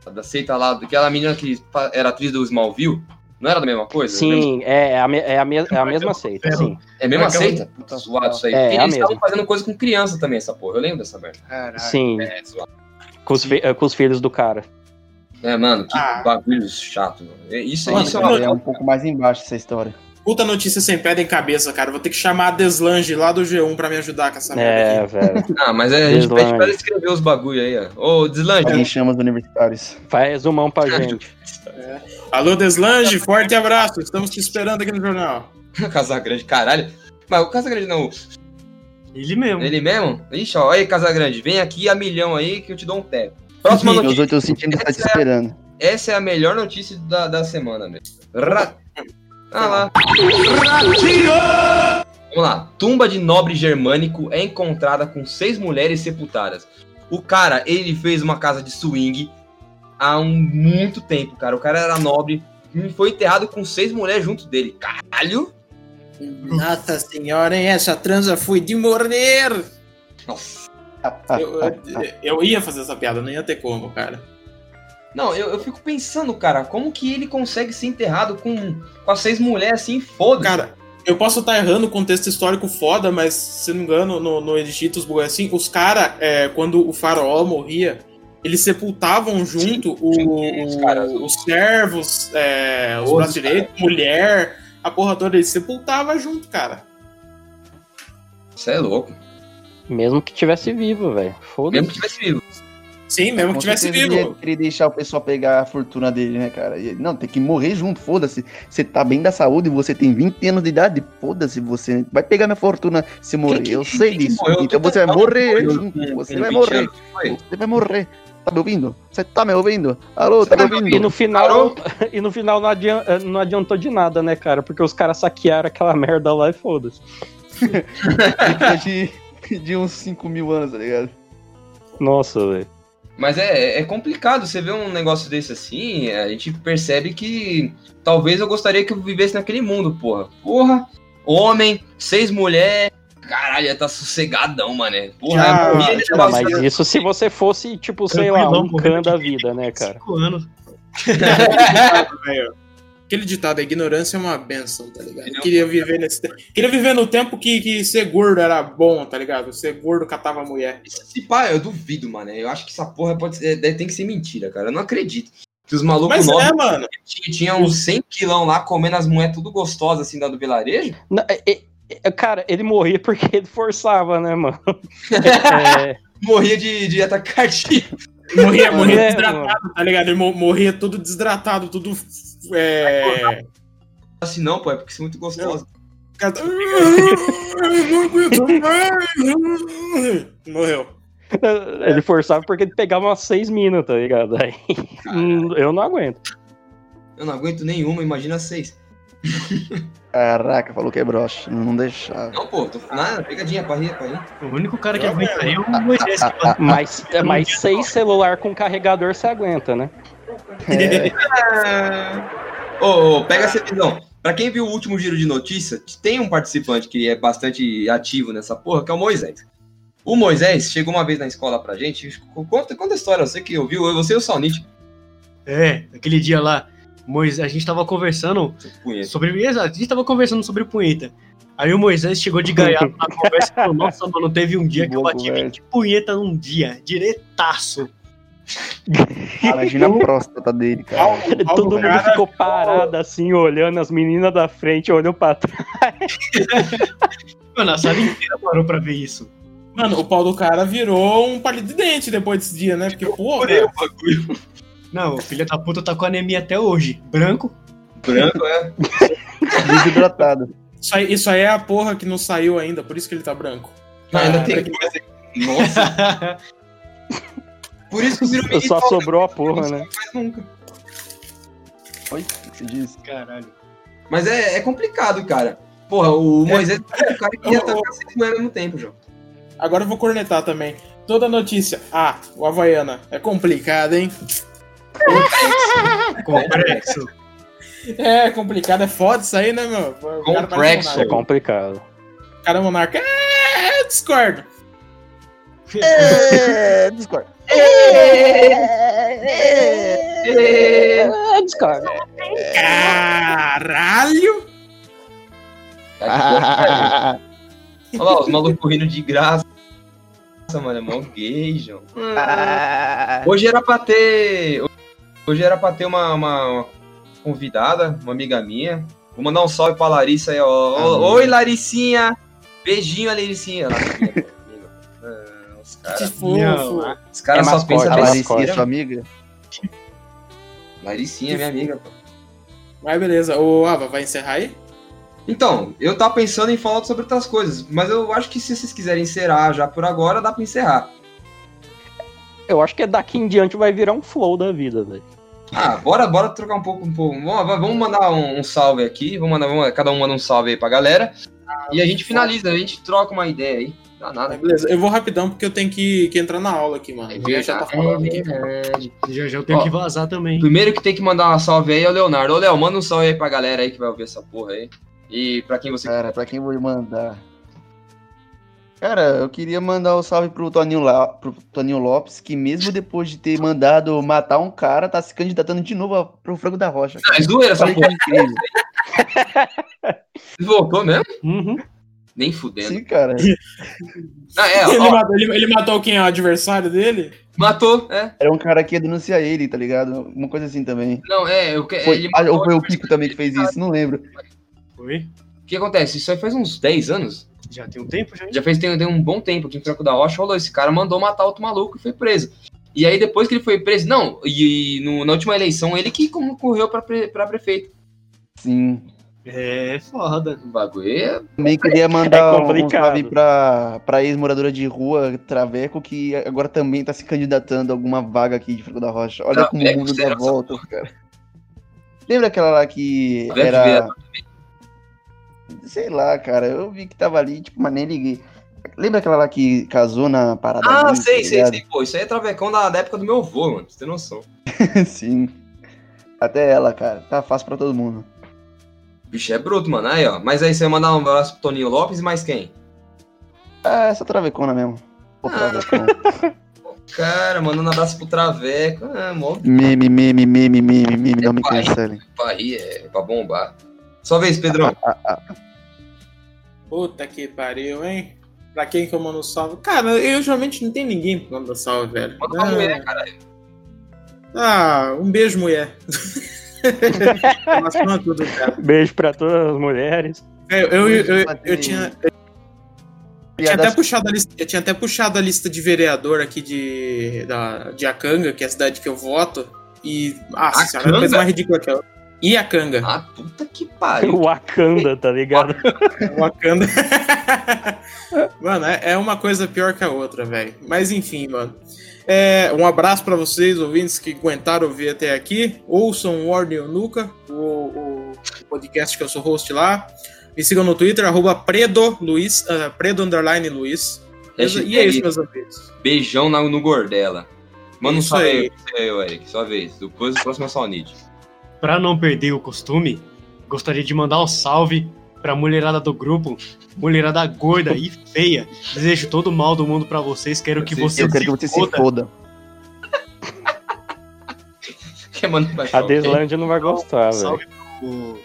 a, da seita lá, aquela menina que era atriz do Smallville? Não era da mesma coisa? Sim, é, é, a, é, a, me, é a mesma seita, sim. É a mesma seita? Puta, zoado isso aí. É, eles estavam fazendo coisa com criança também, essa porra. Eu lembro dessa merda. Sim. É, com os, fi, com os filhos do cara. É, mano, que ah. bagulho chato, mano. Isso, mano, isso é, uma... é um pouco mais embaixo essa história. Puta notícia sem pé em cabeça, cara. Vou ter que chamar a Deslange lá do G1 pra me ajudar com essa É, velho. Ah, mas é, a gente pede pra ela escrever os bagulho aí, ó. Ô, Deslange, Alguém chama os universitários. Faz resumão pra gente. Alô, Deslange, forte abraço. Estamos te esperando aqui no jornal. Casagrande, caralho. Mas o Casagrande não, Ele mesmo. ele mesmo? Ixi, ó, aí, Casagrande, vem aqui a milhão aí que eu te dou um teco. Próxima Os notícia. 8 centímetros tá te esperando. Essa é a melhor notícia da, da semana mesmo. Ra... Ah lá. Vamos lá. Tumba de nobre germânico é encontrada com seis mulheres sepultadas. O cara, ele fez uma casa de swing há um muito tempo, cara. O cara era nobre e foi enterrado com seis mulheres junto dele. Caralho! Nossa senhora, hein? Essa transa foi de morrer. Nossa. Eu, eu, eu ia fazer essa piada, não ia ter como, cara. Não, eu, eu fico pensando, cara, como que ele consegue ser enterrado com, com as seis mulheres assim, foda-se. Cara, eu posso estar errando o contexto histórico foda, mas se não me engano, no, no Egito, os assim, os caras, quando o faraó morria, eles sepultavam junto o- sim, os caras. os servos, é, os direitos, mulher, a porra toda, eles sepultavam junto, cara. Isso é louco. Mesmo que tivesse vivo, velho. Mesmo que tivesse vivo. Sim, mesmo que tivesse vivo. Ele deixar o pessoal pegar a fortuna dele, né, cara? E- Não, tem que morrer junto, foda-se. Você tá bem da saúde, você tem 20 anos de idade, foda-se, você vai pegar minha fortuna se morrer. que- Eu sei quem disso. morreu? Então Tu você vai tá- morrer morreu junto, você vai 20 morrer. anos? Você vai morrer. Tá me ouvindo? Você tá me ouvindo? Alô, tá me tá me ouvindo? E no final, e no final não, adian- não adiantou de nada, né, cara? Porque os caras saquearam aquela merda lá e foda-se. De, de uns 5 mil anos, tá ligado? Nossa, velho. Mas é, é complicado você ver um negócio desse assim, a gente percebe que talvez eu gostaria que eu vivesse naquele mundo, porra. Porra, homem, seis mulheres, caralho, ia tá sossegadão, mané. Porra, já- Não, negócio- mas isso se você fosse, tipo, sei lá, um can da vida, né, cara? Cinco anos. Aquele ditado, a ignorância é uma benção, tá ligado? Ele é Eu um- queria viver nesse tempo. Queria viver no tempo que, que ser gordo era bom, tá ligado? Ser gordo catava mulher. Se pá, eu duvido, mano. Eu acho que essa porra pode ser, deve, tem que ser mentira, cara. Eu não acredito. Que os malucos Mas novos é, mano. tinham tinha uns 100 quilão lá comendo as mulheres tudo gostosas assim da do vilarejo. Não, é- é- é- cara, ele morria porque ele forçava, né, mano? É, Morria de, de ataque cardíaco. Morria, morria É, desidratado, tá ligado? Ele mo- morria tudo desidratado, tudo. É. Assim, não, pô, é porque você é muito gostoso. Morreu. ele forçava porque ele pegava umas seis minas, tá ligado? Aí, eu não aguento. Eu não aguento nenhuma, imagina seis. Caraca, falou que é broxa. Não deixava. Não, pô, tô nada, pegadinha, parrinha, parrinha. O único cara que aguentaria é o Moisés. faz- Mas, mas seis celular com carregador você aguenta, né? Ô, ô, pega essa visão. Pra quem viu o último giro de notícia, tem um participante que é bastante ativo nessa porra, que é o Moisés. O Moisés chegou uma vez na escola pra gente. Conta, conta a história, você que ouviu, você e o Salnite. É, aquele dia lá, Moisés, a gente tava conversando punheta. sobre. Exato, a gente tava conversando sobre punheta. Aí o Moisés chegou de gaiato na conversa e falou: Nossa, mano, teve um dia que eu Boa bati conversa. 20 punheta num dia, diretaço. Imagina a próstata dele, cara. Todo mundo cara- ficou parado assim, olhando as meninas da frente, olhando pra trás. Mano, a sala inteira parou pra ver isso. Mano, o pau do cara virou um palito de dente depois desse dia, né? Porque, porra. O bagulho. Não, o filho da puta tá com anemia até hoje. Branco. Branco, é. Desidratado. Isso aí, isso aí é a porra que não saiu ainda, por isso que ele tá branco. Não, ainda Ah, tem pra coisa. Nossa, por isso que Ziro Só sobrou a porra, né? mais nunca. Oi, o que você disse? Caralho. Mas é, é complicado, cara. Porra, o Moisés é o cara que ia atacar seis mulheres ao mesmo tempo, João. Agora eu vou cornetar também. Toda notícia. Ah, o Havaiana. É complicado, hein? Complexo. É complicado, é foda isso aí, né, meu? Complexo. É complicado. O cara é monarca. É, discordo. É, Discord. É, discordo. Caralho! Tá Olha lá, os malucos rindo de graça. Nossa, mano, é mó gay, João. Hoje era pra ter. Hoje era pra ter uma, uma- uma convidada, uma amiga minha. Vou mandar um salve pra Larissa aí, ó. Oi, Laricinha! Beijinho, Laricinha. Ah, os caras. fofo. Os caras é só pensam A Laricinha é sua amiga? Laricinha é minha amiga, pô. Mas beleza. Ô, Ava, vai encerrar aí? Então, eu tava pensando em falar sobre outras coisas, mas eu acho que se vocês quiserem encerrar já por agora, dá pra encerrar. Eu acho que daqui em diante vai virar um flow da vida, velho. Ah, bora, bora trocar um pouco, um pouco. Vamos mandar um, um salve aqui. Vamos mandar, vamos, cada um manda um salve aí pra galera. Ah, e a gente finaliza, a gente troca uma ideia aí. Dá nada. beleza, eu vou rapidão porque eu tenho que, que entrar na aula aqui, mano. É, já tá falando é aqui. Já, já eu tenho Ó, que vazar também. Primeiro que tem que mandar uma salve aí é o Leonardo. Ô, Léo, manda um salve aí pra galera aí que vai ouvir essa porra aí. E pra quem você. Cara, pra quem eu vou mandar. Cara, eu queria mandar um salve pro Toninho, La... pro Toninho Lopes, que mesmo depois de ter mandado matar um cara, tá se candidatando de novo pro Frango da Rocha. Não, é zoeira essa porra. Voltou mesmo? Uhum. Nem fudendo. Sim, cara. ah, é, ele, matou, ele, ele, matou quem? O adversário dele? Matou, é. Era um cara que ia denunciar ele, tá ligado? Uma coisa assim também. Não, é. Eu, foi, ele ah, ou foi o Kiko também que fez isso, não lembro. Foi? O que acontece? Isso aí faz uns 10 anos. Já tem um tempo, já? Já fez tem, tem um bom tempo aqui em Franco da Rocha. Rolou, esse cara mandou matar outro maluco e foi preso. E aí, depois que ele foi preso. Não, e, e no, na última eleição, ele que concorreu pra, pre, pra prefeito. Sim. É foda. O bagulho é. Também queria mandar é um salve pra, pra ex-moradora de rua, Traveco, que agora também tá se candidatando a alguma vaga aqui de Franco da Rocha. Olha Traveco, como o mundo dá volta, cara. Lembra aquela lá que Traveco era. Sei lá, cara. Eu vi que tava ali, tipo, mas nem liguei. Lembra aquela lá que casou na parada? Ah, ali, sei, tá sei, sei. Pô, isso aí é travecão da, da época do meu avô, mano. Você tem noção. Sim. Até ela, cara. Tá fácil pra todo mundo. Bicho é bruto, mano. Aí, ó. Mas aí você vai mandar um abraço pro Toninho Lopes e mais quem? Ah, essa travecona mesmo. Pô, ah. Cara, mandando um abraço pro Traveco. Ah, mó... Meme, meme, meme, meme, meme, é não me cancelem. Pra rir, é pra bombar. Só vez, Pedrão. Ah, ah, ah. Puta que pariu, hein? Pra quem que eu mando salve? Cara, eu geralmente não tenho ninguém pra mandar salve, velho. Manda uma mulher, caralho. Ah, um beijo, mulher. tudo, Beijo pra todas as mulheres. É, eu, eu, eu, eu, eu tinha. Eu tinha, até puxado a lista, eu tinha até puxado a lista de vereador aqui de, da, de Acanga, que é a cidade que eu voto. E. Ah, senhora, é a coisa mais ridícula que eu. E a Kanga. Ah, puta que pariu. O Wakanda, tá ligado? O Wakanda. mano, é, é, uma coisa pior que a outra, velho. Mas enfim, mano. É, um abraço para vocês, ouvintes que aguentaram ouvir até aqui. Ouçam o Warner Nuca, o, o, podcast que eu sou host lá. Me sigam no Twitter, arroba Predo, Luiz, uh, Predo Underline Luiz. E é isso, meus amigos. Beijão no, no Gordela. Manda um salve aí, aí, Eric, sua vez. Depois o próximo é só o Nid. Para não perder o costume, gostaria de mandar um salve para a mulherada do grupo, mulherada gorda e feia. Desejo todo o mal do mundo para vocês. Quero que vocês Eu quero que você se foda. a Deslândia não vai gostar, velho. Pro...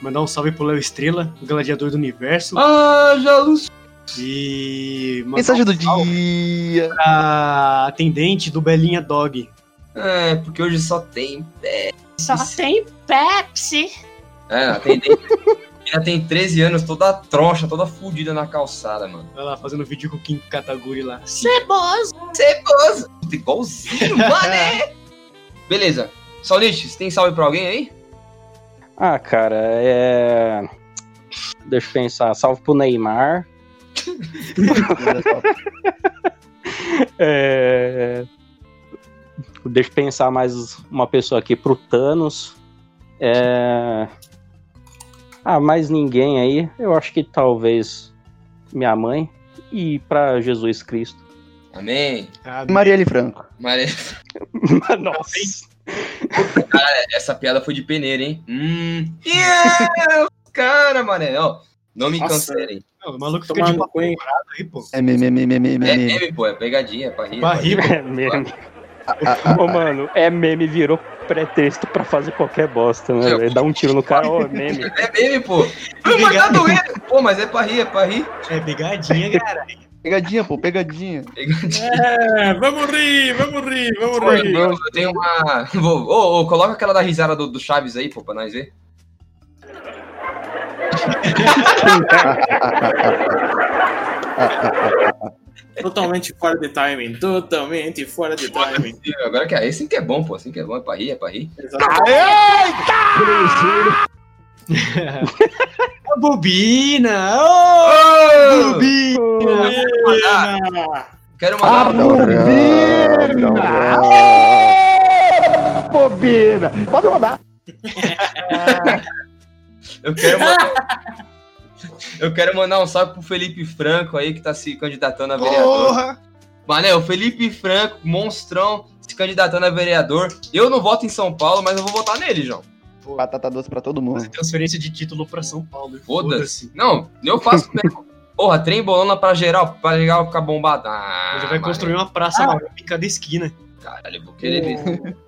Mandar um salve pro Léo Estrela, o gladiador do universo. Ah, Jalus! E. Mensagem do dia! Pra atendente do Belinha Dog. É, porque hoje só tem Pepsi. Só tem Pepsi. É. Ela tem 13 anos, toda troncha, toda fudida na calçada, mano. Olha lá, fazendo vídeo com o Kim Kataguri lá. Ceboso! Ceboso! Igualzinho, mané! Beleza. Saulite, você tem salve pra alguém aí? Ah, cara, é. Deixa eu pensar. Salve pro Neymar. é... Deixa eu pensar mais uma pessoa aqui pro Thanos. É... Ah, mais ninguém aí. Eu acho que talvez minha mãe e para Jesus Cristo. Amém. Amém. Marielle Franco. Marielle Nossa. Cara, essa piada foi de peneira, hein? Hum. Yeah! Cara, mané, ó. Não me cancelem. o maluco fica de aí, pô. É meme, meme, meme, meme. É meme, pô. É pegadinha, é. Pra rir, é meme. Ô, mano, é meme, virou pretexto pra fazer qualquer bosta, né? Dá um tiro no cara, ó, é meme. É meme, pô. Não, mas tá doendo. Pô, mas é pra rir, é pra rir. É pegadinha, cara. Pegadinha, pô, pegadinha. pegadinha. É, vamos rir, vamos rir, vamos pô, rir. Eu tenho uma. Ô, oh, oh, coloca aquela da risada do, do Chaves aí, pô, pra nós ver. Totalmente fora de timing. Totalmente fora de timing. Agora que é esse que é bom, pô. Assim que é bom, é pra rir, é pra rir. A bobina! Ô! Ô, bobina! Quero mandar um Bobina! Pode mandar. Eu quero mandar. Eu quero mandar um salve pro Felipe Franco aí, que tá se candidatando a vereador. Porra! Mané, o Felipe Franco, monstrão, se candidatando a vereador. Eu não voto em São Paulo, mas eu vou votar nele, João. Batata doce pra todo mundo. Transferência de título pra São Paulo. Foda-se. Não, eu faço mesmo. Porra, trem bolona pra geral, pra geral ficar bombado. Ah, Ele vai mané, construir uma praça maior em cada esquina. Caralho, eu vou querer ver.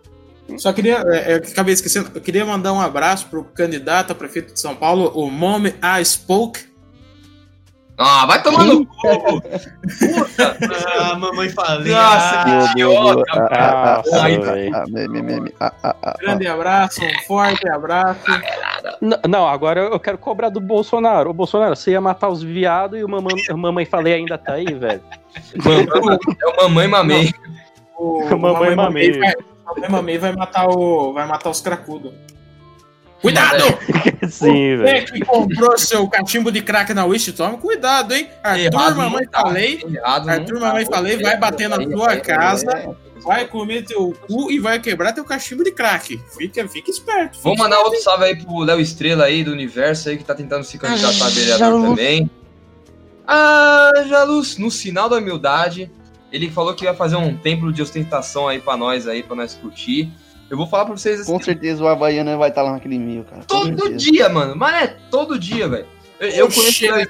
Só queria, é, eu acabei esquecendo, eu queria mandar um abraço pro candidato a prefeito de São Paulo, o Mome A. Spoke. Ah, vai tomar no cu! Puta! Ah, mamãe falei. Nossa, que boa, boa. idiota, Ah, cara. ah, ah, ah, ah. Ah, ah, ah, ah. Grande abraço, um forte abraço. Não, agora eu quero cobrar do Bolsonaro. Ô, Bolsonaro, você ia matar os viados e o mamãe, a mamãe falei ainda tá aí, velho. Mamãe- É o mamãe mamei. O Mamãe Mamei. vai, Mamãe Mamei vai matar o, vai matar os cracudos. Cuidado! Sim, Você velho. que comprou seu cachimbo de crack na Wish, toma cuidado, hein? Arthur, Errado mamãe não tá. falei, Errado Arthur, mamãe tá. falei, vai bater na tua aí, casa. aí. vai comer teu cu e vai quebrar teu cachimbo de crack. Fica, fica esperto. Vou mandar esperto, outro salve aí pro Léo Estrela aí do universo aí que tá tentando se candidatar a vereador também. Ah, já luz, no sinal da humildade, ele falou que ia fazer um templo de ostentação aí pra nós aí, pra nós curtir. Eu vou falar pra vocês assim, Com certeza o Havaiana vai estar lá naquele meio, cara. Com todo certeza. dia, mano. Mané, todo dia, velho. Eu, eu conheço Estrela.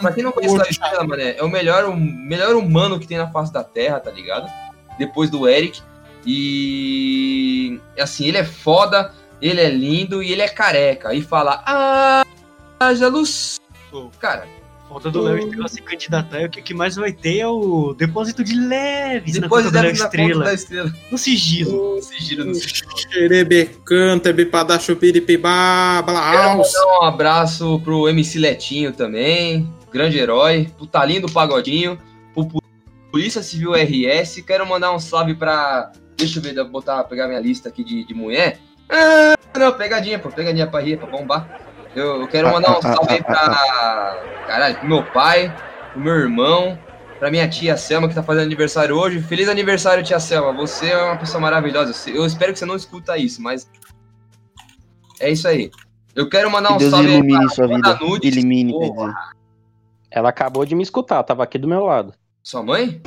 Pra quem não conhece Poxa. Estrela, mané, é o melhor, o melhor humano que tem na face da Terra, tá ligado? Depois do Eric. E assim, ele é foda, ele é lindo e ele é careca. E fala, ah, haja luz. Cara, Falta do Léo Estrela se candidatar o que, que mais vai ter é o depósito de leves depois na conta conta Estrela. da estrela. No sigilo. No sigilo, no sigilo. Xerebecanta, bipadá, chupiripibá, Quero mandar um abraço pro MC Letinho também, grande herói, pro Talinho do Pagodinho, pro Polícia Civil RS. Quero mandar um salve pra. Deixa eu ver, vou botar, pegar minha lista aqui de, de mulher. Ah, não, pegadinha, pô, pegadinha pra rir, pra bombar. Eu, eu quero mandar um salve aí pra. Caralho, pro meu pai, pro meu irmão, pra minha tia Selma que tá fazendo aniversário hoje. Feliz aniversário, tia Selma. Você é uma pessoa maravilhosa. Eu espero que você não escuta isso, mas. É isso aí. Eu quero mandar Que um Deus salve aí ilumine pra sua vida. Nudes. Porra. dizer. Ela acabou de me escutar, tava aqui do meu lado. Sua mãe?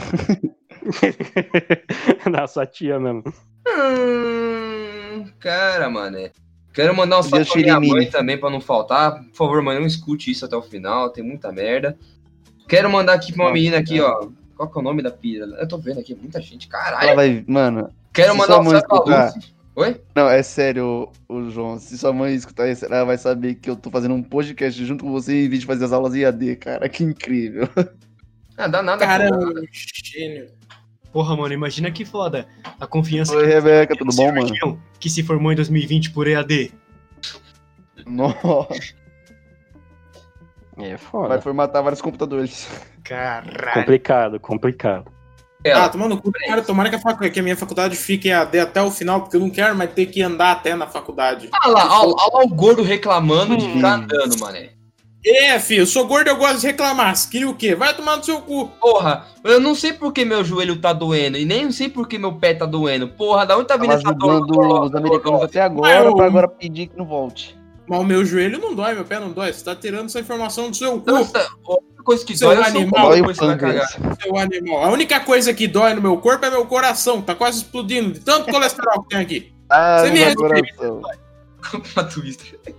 Na sua tia mesmo. Hum, cara, mané. Quero mandar um salve pra minha mãe também, pra não faltar. Por favor, mãe, não escute isso até o final, tem muita merda. Quero mandar aqui pra uma menina aqui, cara. ó. Qual que é o nome da filha? Eu tô vendo aqui, muita gente, Ela caralho. vai. Mano. Quero mandar um salve pra Lucy. Oi? Não, é sério, o, João. Se sua mãe escutar isso, ela vai saber que eu tô fazendo um podcast junto com você em vez de fazer as aulas IAD, cara. Que incrível. Ah, dá nada. Caramba, gênio. Porra, mano, imagina que foda. A confiança Oi, que Rebeca, tudo bom, mano? Que se formou em 2020 por EAD. Nossa, É vai foda. formatar vários computadores. Caralho. Complicado, complicado. Ela. Ah, tomando cu, tomara, tomara que a, que a minha faculdade fique AD até o final, porque eu não quero mais ter que andar até na faculdade. Olha lá, olha olha lá o gordo reclamando de Hum. ficar andando, mané. É, filho, eu sou gordo, eu gosto de reclamar. Você queria o quê? Vai tomar no seu cu. Porra, eu não sei por que meu joelho tá doendo e nem sei por que meu pé tá doendo. Porra, da onde tá vindo essa dor? os americanos até agora, eu- pra agora pedir que não volte. Mas o meu joelho não dói, meu pé não dói. Você tá tirando essa informação do seu cu, Nossa, a única coisa que Seu dói é animal. cagar. pâncreas. seu animal. A única coisa que dói no meu corpo é meu coração. Tá quase explodindo de tanto colesterol que tem aqui. Ah, Você me respeita.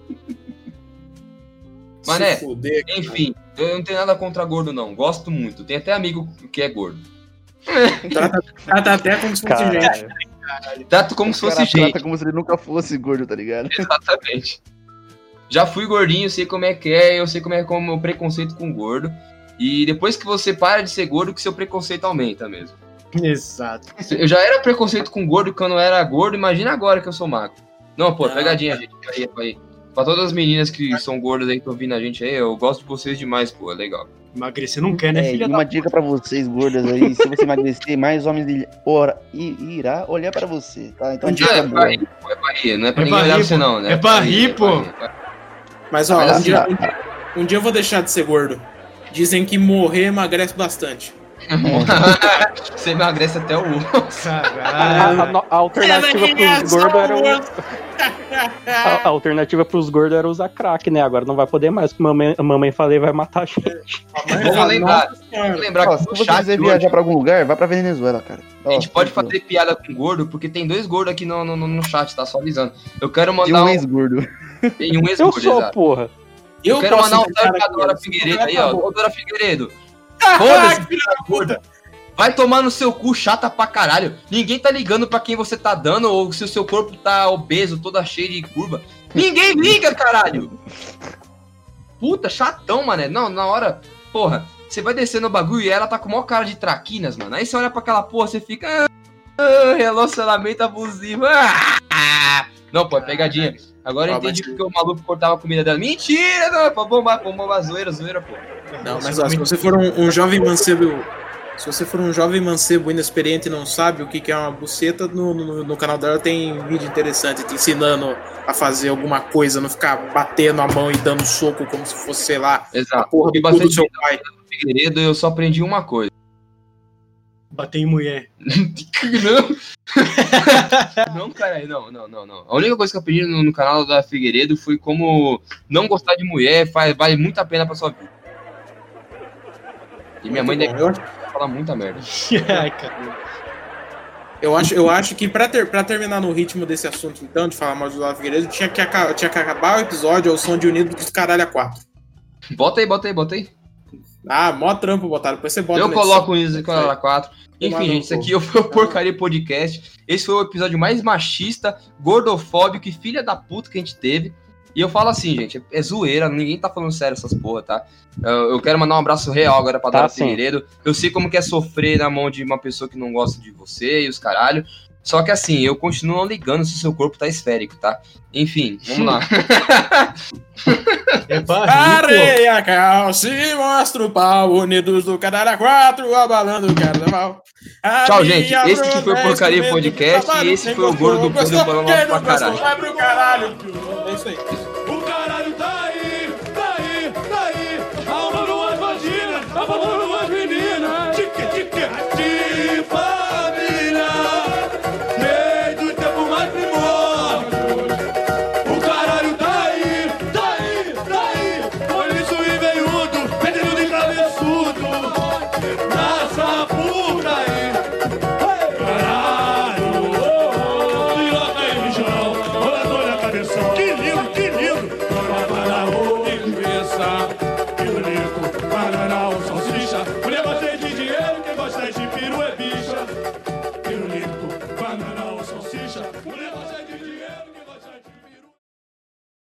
Se fuder. Enfim, eu não tenho nada contra gordo, não. Gosto muito. Tem até amigo que é gordo. Trata, trata até como se fosse gente. Trato como se fosse cara gente. trata como se ele nunca fosse gordo, tá ligado? Exatamente. Já fui gordinho, sei como é que é, eu sei como é como é o preconceito com gordo. E depois que você para de ser gordo, que seu preconceito aumenta mesmo. Exato. Eu já era preconceito com gordo quando eu era gordo, imagina agora que eu sou magro. Não, pô, Ah. pegadinha, gente. Aí, aí. Pra todas as meninas que são gordas aí que estão vindo a gente aí, eu gosto de vocês demais, pô, é legal. Emagrecer não quer, né, É, filha e da uma dica pra vocês, gordas aí, se você emagrecer, mais homens ora, i- irá olhar pra você, tá? Então, Um dica é, boa. pra rir, pô, é pra rir, não é pra É ninguém pra olhar rir, pra você pô. não, né? É pra rir, é pô. rir, é pra rir. Mas ó, um, dia, um dia eu vou deixar de ser gordo. Dizem que morrer emagrece bastante. Você emagrece até o osso. A, Caralho. a- a- a alternativa pros gordos era o, a, a alternativa pros gordos era usar crack, né? Agora não vai poder mais, porque mamãe, a mamãe falei vai matar a gente. Vamos lembrar, vamos lembrar Ó, que se você quiser hoje, viajar pra algum lugar, vai pra Venezuela, cara. a gente pode fazer piada com gordo, porque tem dois gordos aqui no, no, no chat, tá? Só avisando. Eu quero mandar um um, ex-gordo. tem um Eu ex-gordo, sou, exato. porra. Eu, quero posso mandar um salve pra Dora. Figueiredo aí, ó. Ô, Dora Figueiredo. Foda-se, Ah, filha da puta. Vai tomar no seu cu, chata pra caralho. Ninguém tá ligando pra quem você tá dando ou se o seu corpo tá obeso, toda cheia de curva. Ninguém liga, caralho. Puta, chatão, mané. Não, na hora, porra, você vai descer no bagulho e ela tá com maior cara de traquinas, mano. Aí você olha pra aquela porra, você fica. "Ah, ah, relacionamento abusivo. Ah, não, pô, é pegadinha. Agora eu Ah, entendi porque o maluco cortava a comida dela. Mentira, não, é pra bombar, pra bombar zoeira, zoeira, pô. Não, mas ó, se você for um, um jovem mancebo. Se você for um jovem mancebo inexperiente e não sabe o que, que é uma buceta, no, no, no canal dela tem vídeo interessante te ensinando a fazer alguma coisa, não ficar batendo a mão e dando soco como se fosse, sei lá, a Exato. porra E do do seu pai. Figueiredo, eu só aprendi uma coisa. Bater em mulher. Não, não, caralho, não, não, não, não. A única coisa que eu aprendi no, no canal da Figueiredo foi como não gostar de mulher faz, vale muito a pena pra sua vida. E minha mãe Muito deve bom. Eu, falar muita merda. Cara. eu acho, eu acho que pra, ter, pra terminar no ritmo desse assunto, então, de falar mal do Lava Figueiredo, tinha que, tinha que acabar o episódio ao som de Unido dos Caralho a 4. Bota aí, bota aí, bota aí. Ah, mó trampo botaram. Depois você bota eu coloco edição. isso com a 4. Enfim, gente, isso aqui foi o Porcaria Podcast. Esse foi o episódio mais machista, gordofóbico e filha da puta que a gente teve. E eu falo assim, gente, é, zoeira, ninguém tá falando sério essas porra, tá? Eu, eu quero mandar um abraço real agora pra Tá, Dora. Figueiredo. Eu sei como que é sofrer na mão de uma pessoa que não gosta de você e os caralho. Só que assim, eu continuo não ligando se o seu corpo tá esférico, tá? Enfim, vamos lá. É. Areia, calça e mostra o pau, unidos do Caralho a 4, abalando o carnaval. A Tchau, gente. Esse que foi o é Porcaria Podcast trabalho, e esse foi o Gordo do quem não pra gostou, caralho. Vai pro caralho. É isso aí. O caralho tá aí, tá aí, tá aí. Alma numa vagina, alma numa menina. Tique, tique, de